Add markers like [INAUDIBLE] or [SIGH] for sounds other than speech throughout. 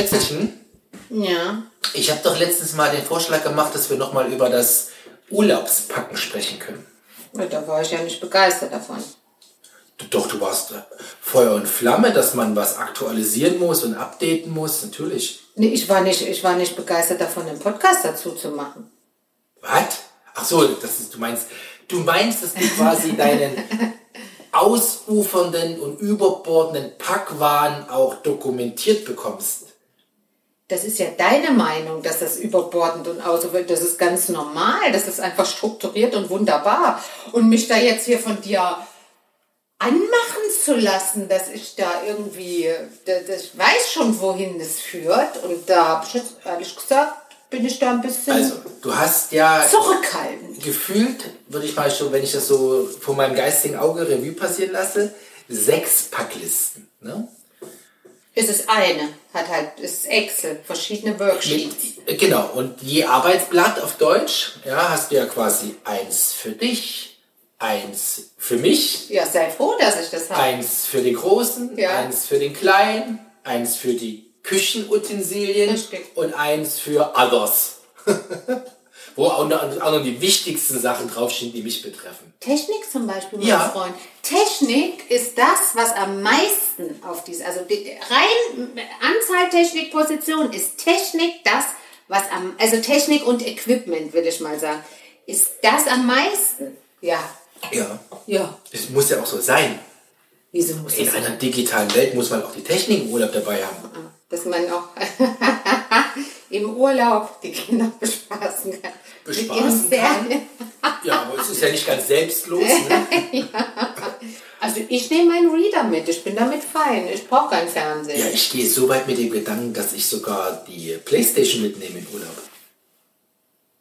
Schätzelchen, Ja. ich habe doch letztens mal den Vorschlag gemacht, dass wir nochmal über das Urlaubspacken sprechen können. Ja, Da war ich ja nicht begeistert davon. Doch, du warst äh, Feuer und Flamme, dass man was aktualisieren muss und updaten muss, natürlich. Nee, ich war nicht, ich war nicht begeistert davon, einen Podcast dazu zu machen. Was? Ach so, das ist, du meinst, du meinst, dass du quasi [LAUGHS] deinen ausufernden und überbordenden Packwahn auch dokumentiert bekommst. Das ist ja deine Meinung, dass das überbordend und außerwelt, das ist ganz normal, das ist einfach strukturiert und wunderbar. Und mich da jetzt hier von dir anmachen zu lassen, dass ich da irgendwie, das, ich weiß schon, wohin das führt. Und da habe ich jetzt ehrlich gesagt, bin ich da ein bisschen Also, du hast ja zurückhaltend. gefühlt, würde ich mal schon, wenn ich das so vor meinem geistigen Auge Revue passieren lasse, sechs Packlisten. Ne? Es ist eine, hat halt, es ist Excel, verschiedene Worksheets. Genau, und je Arbeitsblatt auf Deutsch, ja, hast du ja quasi eins für dich, eins für mich, Ja, sei froh, dass ich das habe. eins für den Großen, Ja. eins für den Kleinen, eins für die Küchenutensilien und eins für Others. [LAUGHS] Wo unter anderem die wichtigsten Sachen draufstehen, die mich betreffen. Technik zum Beispiel, mein Ja. Freund. Technik ist das, was am meisten auf diese, also die, rein Anzahl Technik, Position ist Technik das, was am, also Technik und Equipment, würde ich mal sagen, ist das am meisten. Ja, Ja. ja. Es muss ja auch so sein. Wieso muss In einer digitalen Welt muss man auch die Technik im Urlaub dabei haben. dass man auch [LAUGHS] im Urlaub die Kinder bespaßen kann. Bespaßen kann. Ja, aber es ist ja nicht ganz selbstlos. Ne? [LAUGHS] Also ich nehme meinen Reader mit, ich bin damit fein, ich brauche kein Fernsehen. Ja, ich gehe so weit mit dem Gedanken, dass ich sogar die Playstation mitnehme im Urlaub.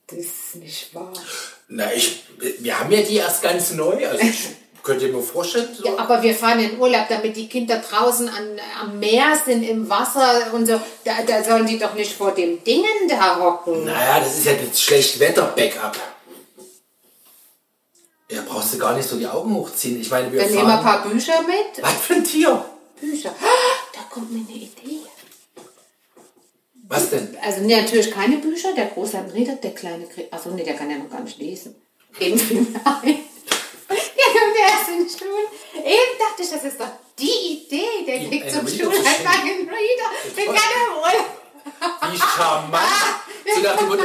Das ist nicht wahr. Na, ich, wir haben ja die erst ganz neu. Also ich könnte mir vorstellen, so. Ja, aber wir fahren in Urlaub, damit die Kinder draußen an, am Meer sind, im Wasser und so. Da, da sollen die doch nicht vor dem Dingen da hocken. Naja, das ist ja das Schlechtwetter-Backup. Ja, brauchst du gar nicht so die Augen hochziehen. Ich meine, wir Dann nehmen wir ein fahren... paar Bücher mit. Was für ein Tier? Bücher. Ah, Da kommt mir eine Idee. Was denn? Also nee, natürlich keine Bücher. Der Große Reader, der Kleine kriegt... Achso, nee, der kann ja noch gar nicht lesen. Eben [LAUGHS] fiel mir ein. Ja, kommt erst in den Stuhl. Eben dachte ich, das ist doch die Idee. Kriegt einen zum Stuhl einfach einen Reader. Den er im Urlaub. Wie charmant. [LAUGHS] So nach dem Motto,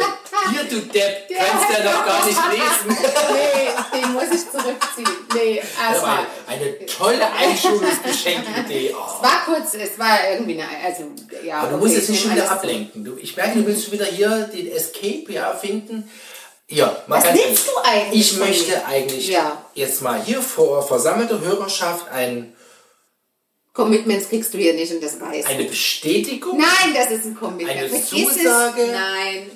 hier du Depp, [LAUGHS] kannst ja noch gar nicht [LAUGHS] lesen. Nee, den muss ich zurückziehen. Nee, erstmal. eine, tolle Einschulungsgeschenkidee. Oh. War kurz, es war irgendwie eine, also, ja. Aber du musst jetzt ich nicht schon wieder ablenken. Du, ich merke, du willst schon wieder hier den Escape ja, finden. Ja, mal Was willst ehrlich. du eigentlich Ich möchte eigentlich Ja. Jetzt mal hier vor versammelter Hörerschaft ein, Commitments kriegst du hier nicht und das weißt eine Bestätigung, Nein, das ist ein Commitment. Eine Vergiss Zusage? es. Nein,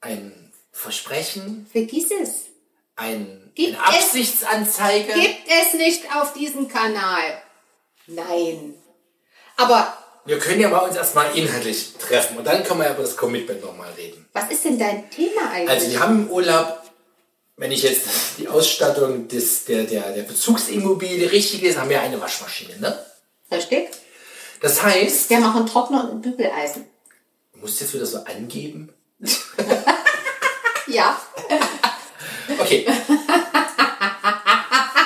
ein Versprechen, vergiss es. ein, Gibt eine es- Absichtsanzeige. Gibt es nicht auf diesem Kanal. Nein. Aber Wir können ja mal uns erstmal inhaltlich treffen und dann können wir ja über das Commitment nochmal reden. was ist denn dein Thema eigentlich? Also wir haben im Urlaub, wenn ich jetzt die Ausstattung des, der, der, der Bezugsimmobilie richtig lese, haben wir eine Waschmaschine. Ne? Richtig? Das heißt, Wir machen Trockner und ein Bügeleisen. du musst jetzt wieder so angeben. [LAUGHS] Ja. Okay.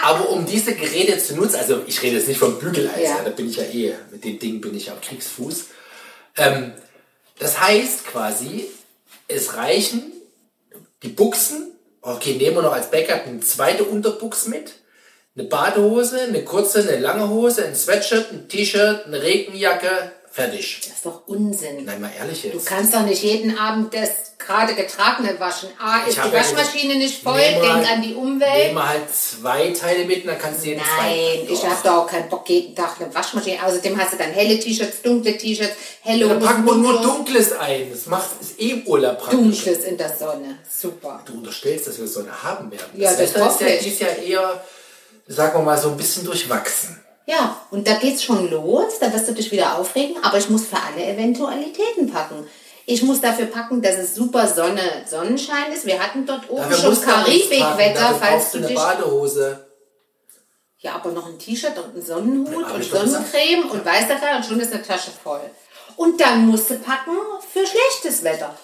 Aber um diese Geräte zu nutzen, also ich rede jetzt nicht vom Bügeleisen, Ja. da bin ich ja eh, mit dem Ding bin ich auf Kriegsfuß. Ähm, das heißt quasi, es reichen die Buchsen, okay, nehmen wir noch als Backup eine zweite Unterbuchs mit, eine Badehose, eine kurze, eine lange Hose, ein Sweatshirt, ein T-Shirt, eine Regenjacke, fertig. Das ist doch Unsinn. Nein, mal ehrlich Du jetzt. kannst doch nicht jeden Abend das gerade getragene waschen. A, ist die ja Waschmaschine nicht voll, denk halt- an die Umwelt. Nehmen wir halt zwei Teile mit und dann kannst du jeden Nein, ich habe doch auch keinen Bock, jeden Tag eine Waschmaschine. Außerdem hast du dann helle T-Shirts, dunkle T-Shirts, helle Dann packen wir nur dunkle- Dunkles ein. Das macht ist eh Urlaub praktisch. Dunkles in der Sonne. Super. Du unterstellst, dass wir Sonne haben werden. Ja, das Wetter ist ja dieses Jahr eher, sagen wir mal, so ein bisschen durchwachsen. Ja, und da geht's schon los, da wirst du dich wieder aufregen, aber ich muss für alle Eventualitäten packen. Ich muss dafür packen, dass es super Sonne, Sonnenschein ist. Wir hatten dort oben Dafür schon Karibikwetter, falls du eine dich... Badehose. Ja, aber noch ein T-Shirt und ein Sonnenhut Hab und. Sonnencreme und weiß der Teil und schon ist eine Tasche voll. Und dann musst du packen für schlechtes Wetter.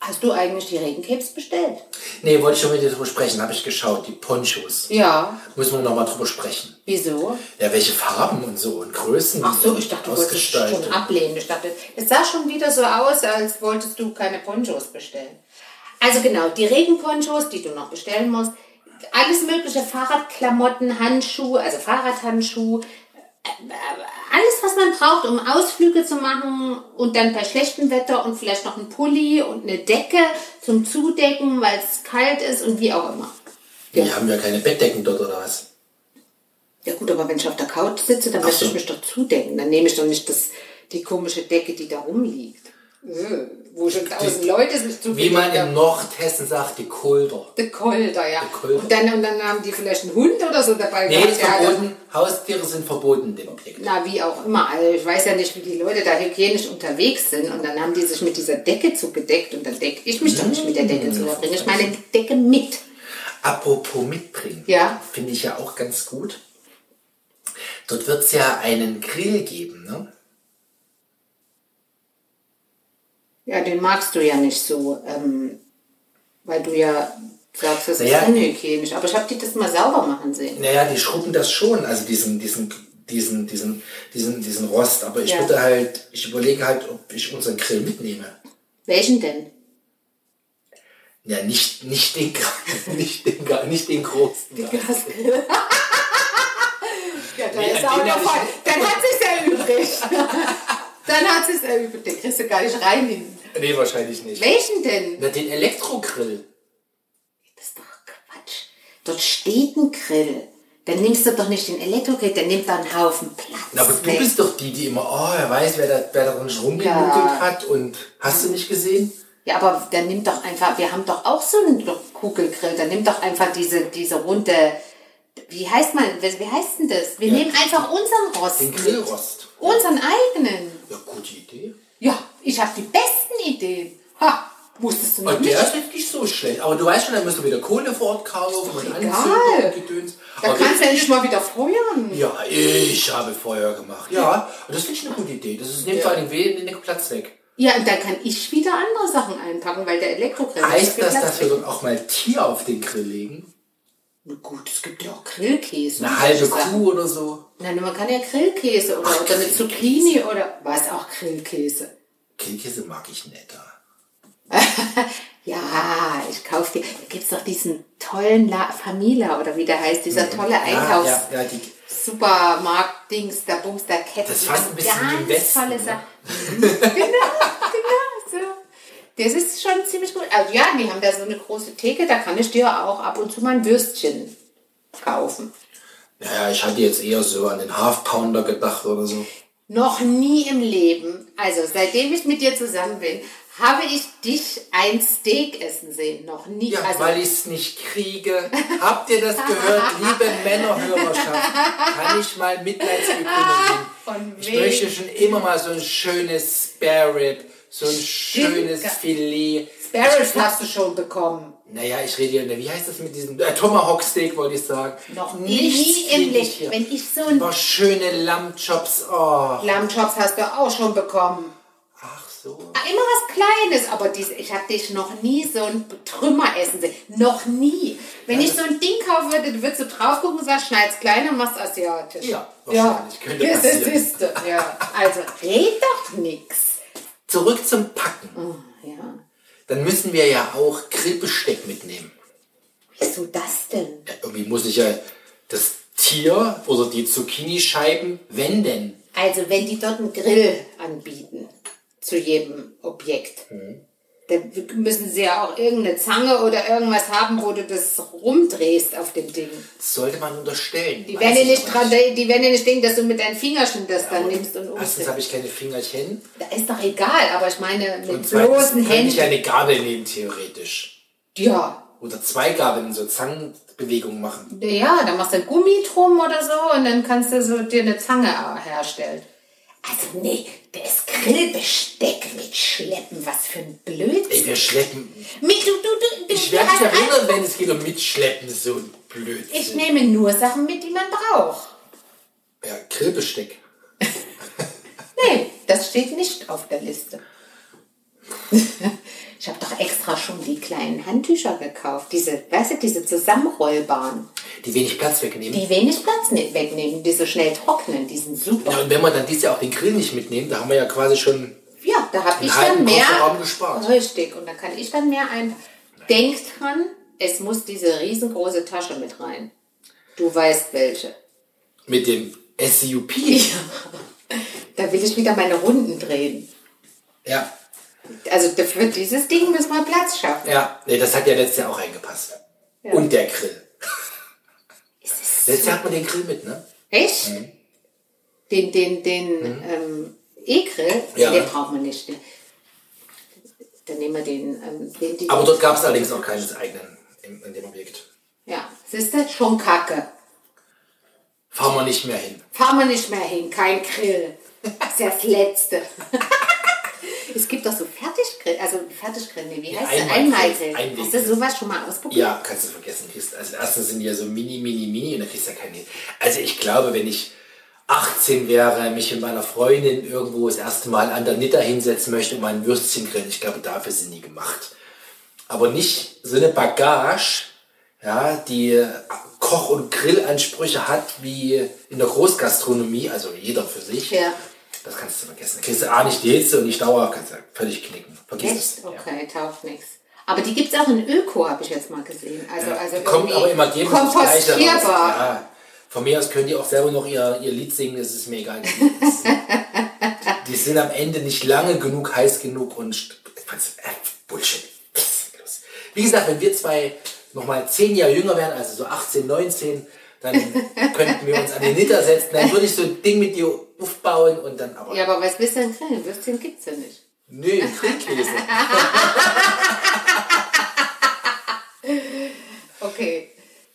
Hast du eigentlich die Regencapes bestellt? Nee, wollte ich schon mit dir drüber sprechen. Habe ich geschaut. Die Ponchos. Ja. Müssen wir nochmal drüber sprechen. Wieso? Ja, welche Farben und so und Größen. Ach so, ich dachte, du wolltest es schon ablehnen. Ich dachte, es sah schon wieder so aus, als wolltest du keine Ponchos bestellen. Also genau, die Regenponchos, die du noch bestellen musst, alles mögliche, Fahrradklamotten, Handschuhe, also Fahrradhandschuhe, alles, was man braucht, um Ausflüge zu machen und dann bei schlechtem Wetter und vielleicht noch ein Pulli und eine Decke zum Zudecken, weil es kalt ist und wie auch immer. Ja. Die haben ja keine Bettdecken dort oder was? Ja gut, aber wenn ich auf der Couch sitze, dann Ach möchte so. ich mich doch zudecken. Dann nehme ich doch nicht das, die komische Decke, die da rumliegt. Äh, wo schon tausend Leute sich zu Wie man in Nordhessen sagt, die Kulder. Die Kulder, ja. Die Kulder. Und, dann, und dann haben die vielleicht einen Hund oder so dabei. Nee, ist verboten. Haustiere sind verboten, den Objekt. Na, wie auch immer. Also ich weiß ja nicht, wie die Leute da hygienisch unterwegs sind. Und dann haben die sich mit dieser Decke zugedeckt. Und dann decke ich mich mmh, doch nicht mit der Decke zu. Da bringe ich meine Decke mit. Apropos mitbringen. Ja. Finde ich ja auch ganz gut. Dort wird es ja einen Grill geben, ne? Ja, den magst du ja nicht so, ähm, weil du ja sagst, das naja, ist unhygienisch. Aber ich habe die das mal sauber machen sehen. Naja, die schrubben das schon, also diesen, diesen, diesen, diesen, diesen, diesen Rost. Aber ich ja. würde halt, ich überlege halt, ob ich unseren Grill mitnehme. Welchen denn? Ja, nicht, nicht den, [LAUGHS] nicht den, nicht den großen. Den Gasgrill. [LAUGHS] ja, dann nee, ist auch noch voll. Dann hat sich's ja übrig. [LAUGHS] dann hat sich's ja übrig. Den kriegst du gar nicht rein hin. Nee, wahrscheinlich nicht. Welchen denn? Na, den Elektrogrill. Das ist doch Quatsch. Dort steht ein Grill. Dann nimmst du doch nicht den Elektrogrill, der nimmt da einen Haufen Platz. Na, aber weg. du bist doch die, die immer, oh, er weiß, wer da, wer da rumgemuckelt ja. hat und hast du nicht gesehen? Ja, aber der nimmt doch einfach, wir haben doch auch so einen Kugelgrill, der nimmt doch einfach diese, diese runde, wie heißt man, wie heißt denn das? Wir ja. nehmen einfach unseren Rost. Den Grillrost. Unseren eigenen. Ja, gute Idee. Ja, ich habe die besten Ideen. Ha, wusstest du noch und nicht? Der ist nicht so schlecht. Aber du weißt schon, dann musst du wieder Kohle vor Ort kaufen und Egal. und Gedöns. Da Aber kannst du endlich mal wieder feuern. Ja, ich habe Feuer gemacht. Ja, und das finde ich eine gute Idee. Das ist, nimmt ja. vor allem wenig Platz weg. Ja, und dann kann ich wieder andere Sachen einpacken, weil der Elektrogrill Heißt das, Platz dass wir dann auch mal Tier auf den Grill legen? Na gut, es gibt ja auch Grillkäse. Eine halbe Kuh oder so. Nein, man kann ja Grillkäse oder, Ach, oder eine Zucchini oder was auch Grillkäse. Grillkäse mag ich netter. [LAUGHS] ja, ich kaufe dir. Da gibt es doch diesen tollen La Famila oder wie der heißt, dieser mhm. tolle Einkaufs. Ja, ja, ja, die Supermarkt-Dings, der Bums, der Kette. Das fast ein bisschen ganz wie Westen, tolle ne? Sachen. Mhm. genau, genau so. Das ist schon ziemlich gut. Also ja, die haben da so eine große Theke, da kann ich dir auch ab und zu mal ein Würstchen kaufen. Naja, ich hatte jetzt eher so an den Half Pounder gedacht oder so. Noch nie im Leben, also seitdem ich mit dir zusammen bin, habe ich dich ein Steak essen sehen. Noch nie. Ja, also, weil ich es nicht kriege. Habt ihr das gehört, liebe Männerhörerschaft? Kann ich mal Mitleidsbekundung Ich möchte schon immer mal so ein schönes Spare Rib, so ein schönes Filet. Spare Rib hast du schon bekommen. Naja, ich rede ja, wie heißt das mit diesem äh, Tomahawk Steak, wollte ich sagen. Noch nie im Leben. Wenn ich so ein. Oh, schöne Lammchops. Oh. Lammchops hast du auch schon bekommen. Ach so. Ah, immer was Kleines, aber dies, ich habe dich noch nie so ein Trümmer essen sehen. Noch nie. Wenn ja, ich so ein Ding kaufen würde, du würdest du drauf gucken und sagst, schneid's klein und machst asiatisch. Ja, wahrscheinlich. Ja, könnte das passieren. ist, ist, ja. Also, red doch nix. Zurück zum Packen. Oh, ja dann müssen wir ja auch Grillbesteck mitnehmen. Wieso das denn? Ja, irgendwie muss ich ja das Tier oder die Zucchini-Scheiben wenden. Also wenn die dort einen Grill anbieten zu jedem Objekt, mhm. Dann müssen sie ja auch irgendeine Zange oder irgendwas haben, wo du das rumdrehst auf dem Ding. Das sollte man unterstellen. Die werden ja nicht dran, die werden ja nicht denken, dass du mit deinen Fingerchen das ja, dann nimmst und Erstens habe ich keine Fingerchen. Da ist doch egal, aber ich meine mit und bloßen Händen. ich eine Gabel nehmen, theoretisch. Ja. Oder zwei Gabeln, so Zangenbewegungen machen. Ja, dann machst du ein Gummi drum oder so und dann kannst du so dir eine Zange herstellen. Also nee, das Grillbesteck mitschleppen, was für ein Blödsinn. Ey, wir schleppen. Mit, du, du, du, ich werde mich erinnern, wenn es geht um Mitschleppen, so ein Blödsinn. Ich nehme nur Sachen mit, die man braucht. Ja, Grillbesteck. [LAUGHS] nee, Das steht nicht auf der Liste. [LAUGHS] ich habe doch extra schon die kleinen Handtücher gekauft. Diese, weißt du, diese zusammenrollbaren. Die wenig Platz wegnehmen. Die wenig Platz nicht wegnehmen, die so schnell trocknen, die sind super. Ja, und wenn wir dann dieses Jahr auch den Grill nicht mitnehmen, da haben wir ja quasi schon Ja, da habe ich dann mehr. Gespart. Richtig, und da kann ich dann mehr ein. Denkt dran, es muss diese riesengroße Tasche mit rein. Du weißt welche. mit dem SUP. [LAUGHS] Da will ich wieder meine Runden drehen. Ja, Also für dieses Ding müssen wir Platz schaffen. ja. Nee, das hat ja letztes Jahr auch reingepasst. Ja. Und der Grill. [LAUGHS] Letztes Jahr hat man den Grill mit, ne? Echt? Den, den, den ähm, E-Grill, Ja. den braucht man nicht. Den, dann nehmen wir den, ähm, den die, Aber dort gab es allerdings auch keines eigenen in, in dem Objekt. ja, siehst du, schon kacke. Fahren wir nicht mehr hin. Fahren wir nicht mehr hin, kein Grill. [LAUGHS] Das ist ja das Letzte. [LAUGHS] es gibt doch so Fertiggrill, also Fertiggrill, nee, wie Ja, heißt der? Einmalgrill. Hast du sowas schon mal ausprobiert? Ja, kannst du vergessen. Also erstens sind die ja so mini, mini, mini und dann kriegst du ja keine. Also ich glaube, wenn ich 18 wäre, mich mit meiner Freundin irgendwo das erste Mal an der Nitter hinsetzen möchte und mal ein Würstchen grillen, ich glaube, dafür sind die gemacht. Aber nicht so eine Bagage, ja, die Koch- und Grillansprüche hat wie in der Großgastronomie, also jeder für sich. Ja. Das kannst du vergessen. Da kriegst du A nicht die Hitze und nicht Dauer, kannst du völlig knicken. Vergiss es. Echt? Okay, taugt nichts. Aber die gibt es auch in Öko, habe ich jetzt mal gesehen. Also, also Die kommt aber immer raus. kompostierbar. Ja. Von mir aus können die auch selber noch ihr, ihr Lied singen, das ist mir egal. die [LAUGHS] sind am Ende nicht lange genug, heiß genug und äh, Bullshit. Wie gesagt, wenn wir zwei nochmal zehn Jahre jünger wären, also so 18, 19, dann [LAUGHS] könnten wir uns an den Nitter setzen, dann würde ich so ein Ding mit dir aufbauen und dann aber. Ja, aber was willst du denn grillen? Würstchen gibt's ja nicht. Nee, [LAUGHS] Grillkäse. Okay.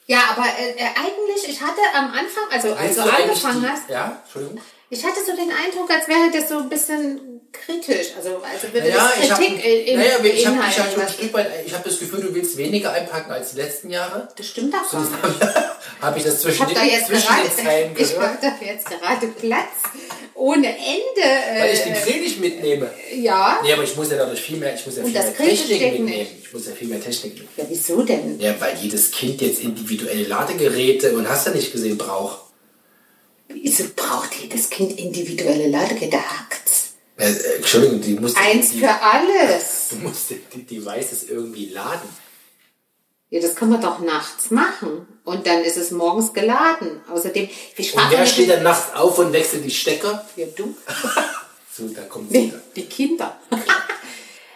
Ja, aber äh, äh, eigentlich, ich hatte am Anfang, also als du angefangen die- hast, Ja, Entschuldigung. ich hatte so den Eindruck, als wäre das so ein bisschen kritisch. Also, also würde Ja, das ich habe Kritik in, in, naja, ich hab, ich beinhalten, hab, was- Stück weit, ich habe das Gefühl, du willst weniger einpacken als die letzten Jahre. Das stimmt gar nicht. habe [LAUGHS] ich das Ich zwischen, habe da den, jetzt zwischen gerade, den Zeilen [LAUGHS] ich habe da jetzt gerade Platz ohne Ende. weil ich den Äh, Grill nicht mitnehme. ja. Nee, aber ich muss ja dadurch viel mehr, ich muss ja viel mehr Technik nicht. mitnehmen. Ich muss ja viel mehr Technik mitnehmen. Ja, wieso denn? Ja, weil jedes Kind jetzt individuelle Ladegeräte und hast du nicht gesehen braucht. Wieso braucht jedes Kind individuelle Ladegeräte? Hackt's. Äh, äh, Entschuldigung, die musst Eins die, für alles. du [LAUGHS] musst die, Devices irgendwie laden. Ja, das können wir doch nachts machen. Und dann ist es morgens geladen. Außerdem, wir Und sprachen wer steht dann nachts auf und wechselt die Stecker? Ja, du. [LAUGHS] So, da kommt wieder. Die Kinder. [LAUGHS]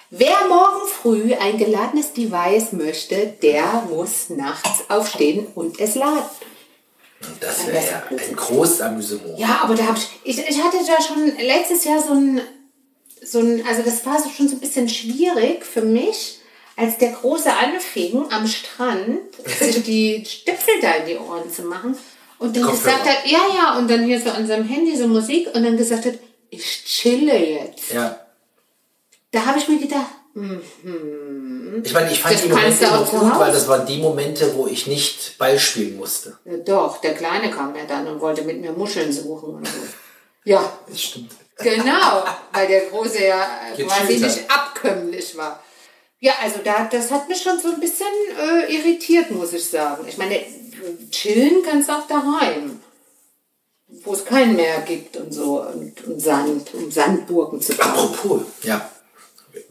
Wer morgen früh ein geladenes Device möchte, der muss nachts aufstehen und es laden. Und das wäre ja ein großes Amüsement. Ja, aber da habe ich, ich, ich hatte da schon letztes Jahr so ein, so ein, also das war so schon so ein bisschen schwierig für mich, als der Große anfing am Strand, sich [LAUGHS] die Stöpsel da in die Ohren zu machen und dann Kopfhörer. gesagt hat, ja, ja, und dann hier so an seinem Handy so Musik und dann gesagt hat, ich chille jetzt. Ja. Da habe ich mir gedacht, Ich meine, ich fand Das die Momente auch gut, weil das waren die Momente, wo ich nicht Ball spielen musste. ja, doch, der Kleine kam ja dann und wollte mit mir Muscheln suchen und so. Ja, Das stimmt. Genau, weil der Große ja quasi nicht abkömmlich war. Ja, also da, das hat mich schon so ein bisschen äh, irritiert, muss ich sagen. Ich meine, chillen kannst du auch daheim, wo es keinen Meer gibt und so, und, und Sand, um Sandburgen zu bauen. Apropos, ja.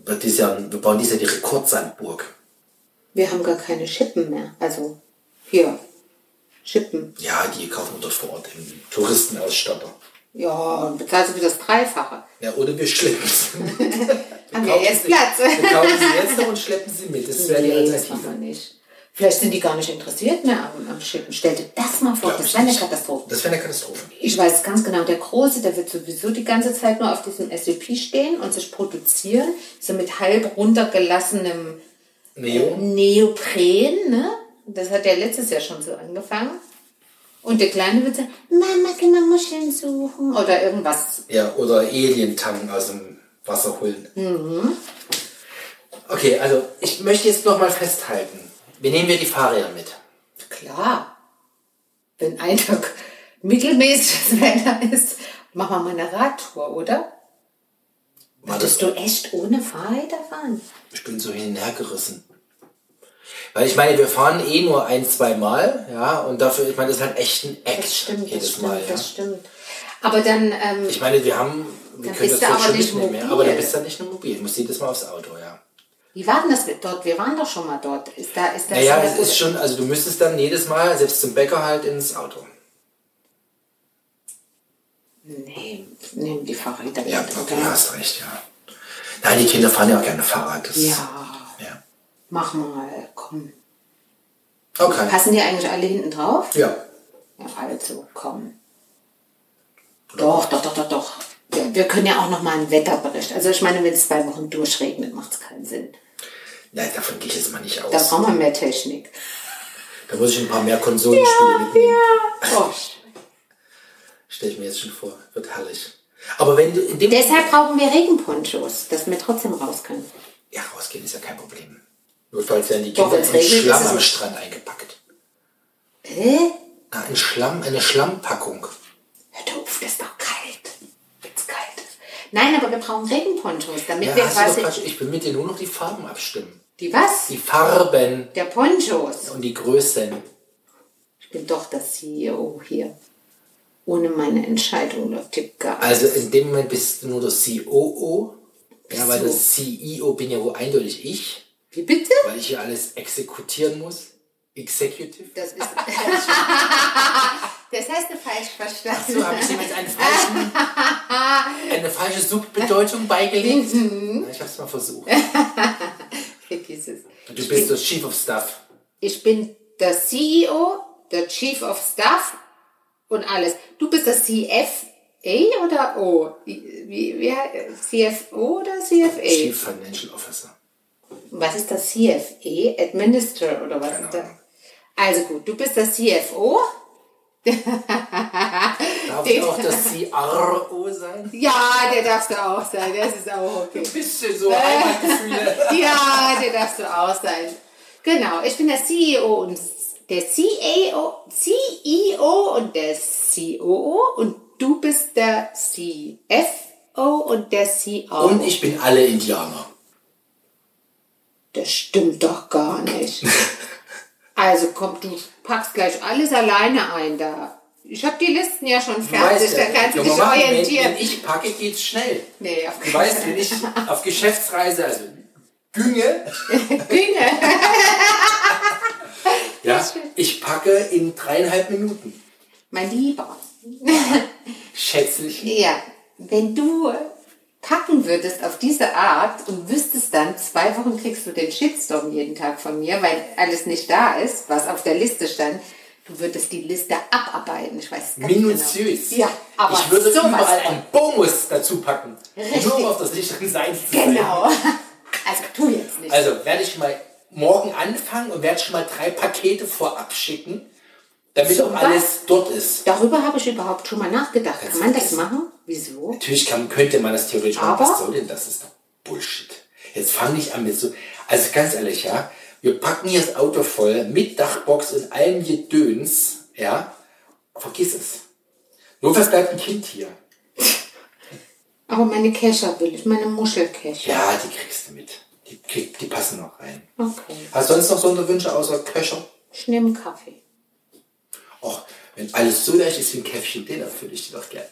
Wird dieses Jahr, wir bauen dieses Jahr die Rekordsandburg. Wir haben gar keine Schippen mehr. Also hier, Schippen. Ja, die kaufen wir dort vor Ort im Touristenausstatter. Ja, und bezahlst du für das Dreifache. Ja, oder wir schleppen sie [LAUGHS] mit. Haben wir jetzt Platz? Wir kaufen sie jetzt noch und schleppen sie mit. Das wäre die Nee, das Alternative. machen wir nicht. Vielleicht sind die gar nicht interessiert mehr am, am Schippen. Stell dir das mal vor, Glaub das wäre eine. Katastrophe. Das wäre eine Katastrophe. Ich weiß ganz genau, der Große, der wird sowieso die ganze Zeit nur auf diesem SUP stehen und sich produzieren, so mit halb runtergelassenem Neo? Neopren, ne? Das hat ja letztes Jahr schon so angefangen. Und der Kleine wird sagen, Mama, können wir Muscheln suchen? Oder irgendwas. Ja, oder Alientangen aus dem Wasser holen. Mhm. Okay, also ich möchte jetzt noch mal festhalten. Wir nehmen wir die Fahrräder mit. Klar. Wenn ein Tag mittelmäßiges [LAUGHS] Wetter ist, machen wir mal eine Radtour, oder? Würdest du echt ohne Fahrräder fahren? Ich bin so hin und her gerissen. Weil ich meine, wir fahren eh nur ein, zwei Mal, ja, und dafür, ich meine, das ist halt echt ein Act Das stimmt, das jedes stimmt, Mal, ja. das stimmt. Aber dann, ähm, Ich meine, wir haben, wir Dann können das du aber schon nicht mitnehmen, mobil. aber du bist dann nicht nur mobil, du musst jedes Mal aufs Auto, ja. Wie war denn das mit dort? Wir waren doch schon mal dort. Ist da, ist das Naja, es gute- ist schon, also du müsstest dann jedes Mal, selbst zum Bäcker halt ins Auto. Nee, nehmen die Fahrräder Ja, mit, okay, hast recht, ja. Nein, die Kinder fahren ja auch gerne Fahrrad. Das, Ja, ja. mach mal, komm. Okay. Passen die eigentlich alle hinten drauf? Ja. Ja, also, komm. Doch, doch, doch, doch, doch. Wir, wir können ja auch noch mal einen Wetterbericht. Also ich meine, wenn es zwei Wochen durchregnet, macht es keinen Sinn. Nein, davon gehe ich jetzt mal nicht aus. Da brauchen wir mehr Technik. Da muss ich ein paar mehr Konsolenspiele mitnehmen. [LAUGHS] Oh, Stell ich mir jetzt schon vor. Wird herrlich. Aber wenn du in dem Deshalb brauchen wir Regenponchos, dass wir trotzdem raus können. Ja, rausgehen ist ja kein Problem. Notfalls werden die Doch, Kinder wenn's in Schlamm am Strand eingepackt. Hä? Ah, ein Schlamm, eine Schlammpackung. Hör doch auf, das ist doch kalt. Wenn's kalt. Nein, aber wir brauchen Regenponchos, damit Ja, wir doch quasi... Ich will mit dir nur noch die Farben abstimmen. Die was? Die Farben Der Ponchos. und die Größen. Ich bin doch der CEO hier. Ohne meine Entscheidung läuft hier gar Also in dem Moment bist du nur der COO. Ja, weil das CEO bin ja wohl eindeutig ich, Wie bitte? weil ich hier alles exekutieren muss. Executive. Das ist. [LAUGHS] das hast du falsch verstanden. So habe ich dem jetzt einen falschen, [LAUGHS] eine falsche Subbedeutung beigelegt. Mhm. Ich habe es mal versucht. [LAUGHS] Vergiss es. Du bist der Chief of Staff. Ich bin der CEO, der Chief of Staff und alles. Du bist der CFA oder O? Wie, wie, CFO oder CFA? Chief Financial Officer. Was ist das CFA? Administrator oder was Keine ist das? Ahnung. Also gut, du bist der CFO. [LAUGHS] Darf ich auch das CRO sein? Ja, der darfst du auch sein. Das ist auch okay. Ein bisschen so Heimatgefühle. [LAUGHS] Ja, der darfst du auch sein. Genau, ich bin der CEO und der CAO, CEO und der COO und du bist der CFO und der COO. Und ich bin alle Indianer. Das stimmt doch gar nicht. [LAUGHS] Also komm, du packst gleich alles alleine ein da. Ich habe die Listen ja schon fertig, da kannst du dich normal, wenn, orientieren. wenn ich packe, geht's schnell. Nee, auf Du weißt, wenn ich auf Geschäftsreise, also Günge, [LAUGHS] Dinge. [LAUGHS] ja, ich packe in dreieinhalb Minuten. Mein Lieber. Schätzlich. Ja, wenn du packen würdest auf diese Art und wüsstest dann, zwei Wochen kriegst du den Shitstorm jeden Tag von mir, weil alles nicht da ist, was auf der Liste stand. Du würdest die Liste abarbeiten. Ich weiß ganz Minutiös. Genau. Ja, aber ich würde sowas überall einen Bonus dazu packen. Richtig. Nur um auf der sicheren Seite zu sein. Genau. Also tu jetzt nicht. Also werde ich mal morgen anfangen und werde schon mal drei Pakete vorab schicken, damit So auch was? alles dort ist. Darüber habe ich überhaupt schon mal nachgedacht. Kann man das machen? Wieso? Natürlich kann, könnte man das theoretisch machen. Aber- Was soll denn das? Das ist doch Bullshit. Jetzt fange ich an mit so. Also ganz ehrlich, ja. Wir packen hier das Auto voll mit Dachbox und allem Gedöns. Ja. Vergiss es. Notfalls bleibt ein Kind hier. Aber meine Kescher will ich, meine Muschelkescher. Ja, die kriegst du mit. Die, krieg, die passen noch rein. Okay. Hast du sonst noch Sonderwünsche außer Köcher? Ich nehme Kaffee. Och, wenn alles so leicht ist wie ein Käffchen, den erfülle ich dir doch gern.